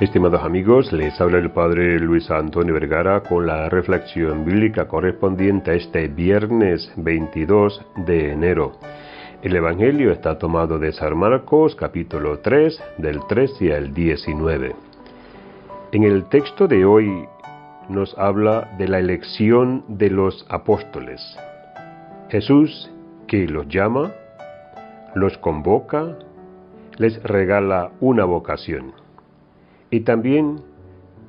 Estimados amigos, les habla el Padre Luis Antonio Vergara con la reflexión bíblica correspondiente a este viernes 22 de enero. El Evangelio está tomado de San Marcos capítulo 3 del 13 al 19. En el texto de hoy nos habla de la elección de los apóstoles. Jesús, que los llama, los convoca, les regala una vocación. Y también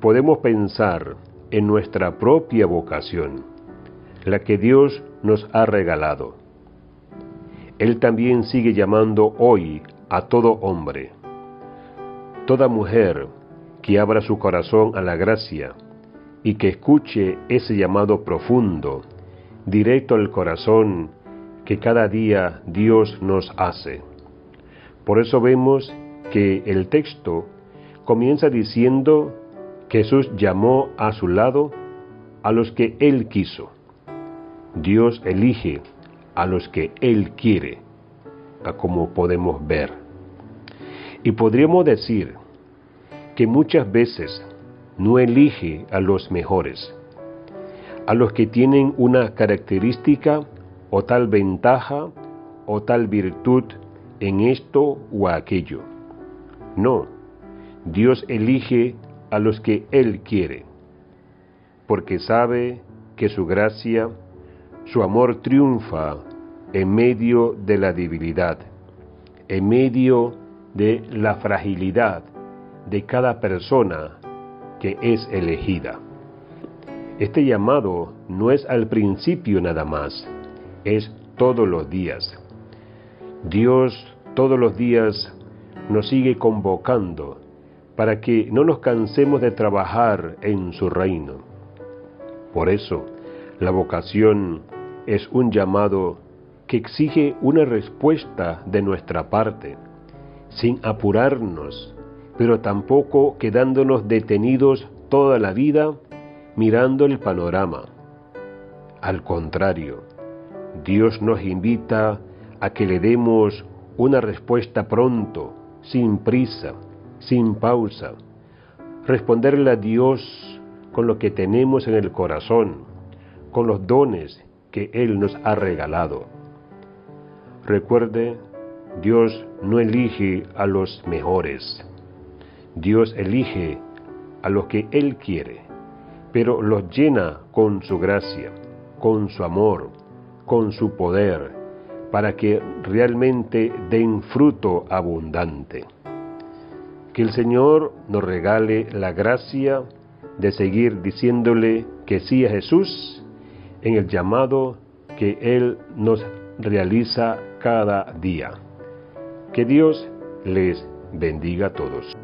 podemos pensar en nuestra propia vocación, la que Dios nos ha regalado. Él también sigue llamando hoy a todo hombre, toda mujer que abra su corazón a la gracia y que escuche ese llamado profundo, directo al corazón que cada día Dios nos hace. Por eso vemos que el texto comienza diciendo Jesús llamó a su lado a los que Él quiso. Dios elige a los que Él quiere, como podemos ver. Y podríamos decir que muchas veces no elige a los mejores, a los que tienen una característica o tal ventaja o tal virtud en esto o aquello. No, Dios elige a los que Él quiere, porque sabe que su gracia, su amor triunfa en medio de la debilidad, en medio de la fragilidad de cada persona que es elegida. Este llamado no es al principio nada más, es todos los días. Dios todos los días nos sigue convocando para que no nos cansemos de trabajar en su reino. Por eso, la vocación es un llamado que exige una respuesta de nuestra parte, sin apurarnos, pero tampoco quedándonos detenidos toda la vida mirando el panorama. Al contrario, Dios nos invita a que le demos una respuesta pronto, sin prisa, sin pausa. Responderle a Dios con lo que tenemos en el corazón, con los dones que Él nos ha regalado. Recuerde, Dios no elige a los mejores. Dios elige a los que Él quiere, pero los llena con su gracia, con su amor, con su poder, para que realmente den fruto abundante. Que el Señor nos regale la gracia de seguir diciéndole que sí a Jesús en el llamado que Él nos realiza cada día. Que Dios les bendiga a todos.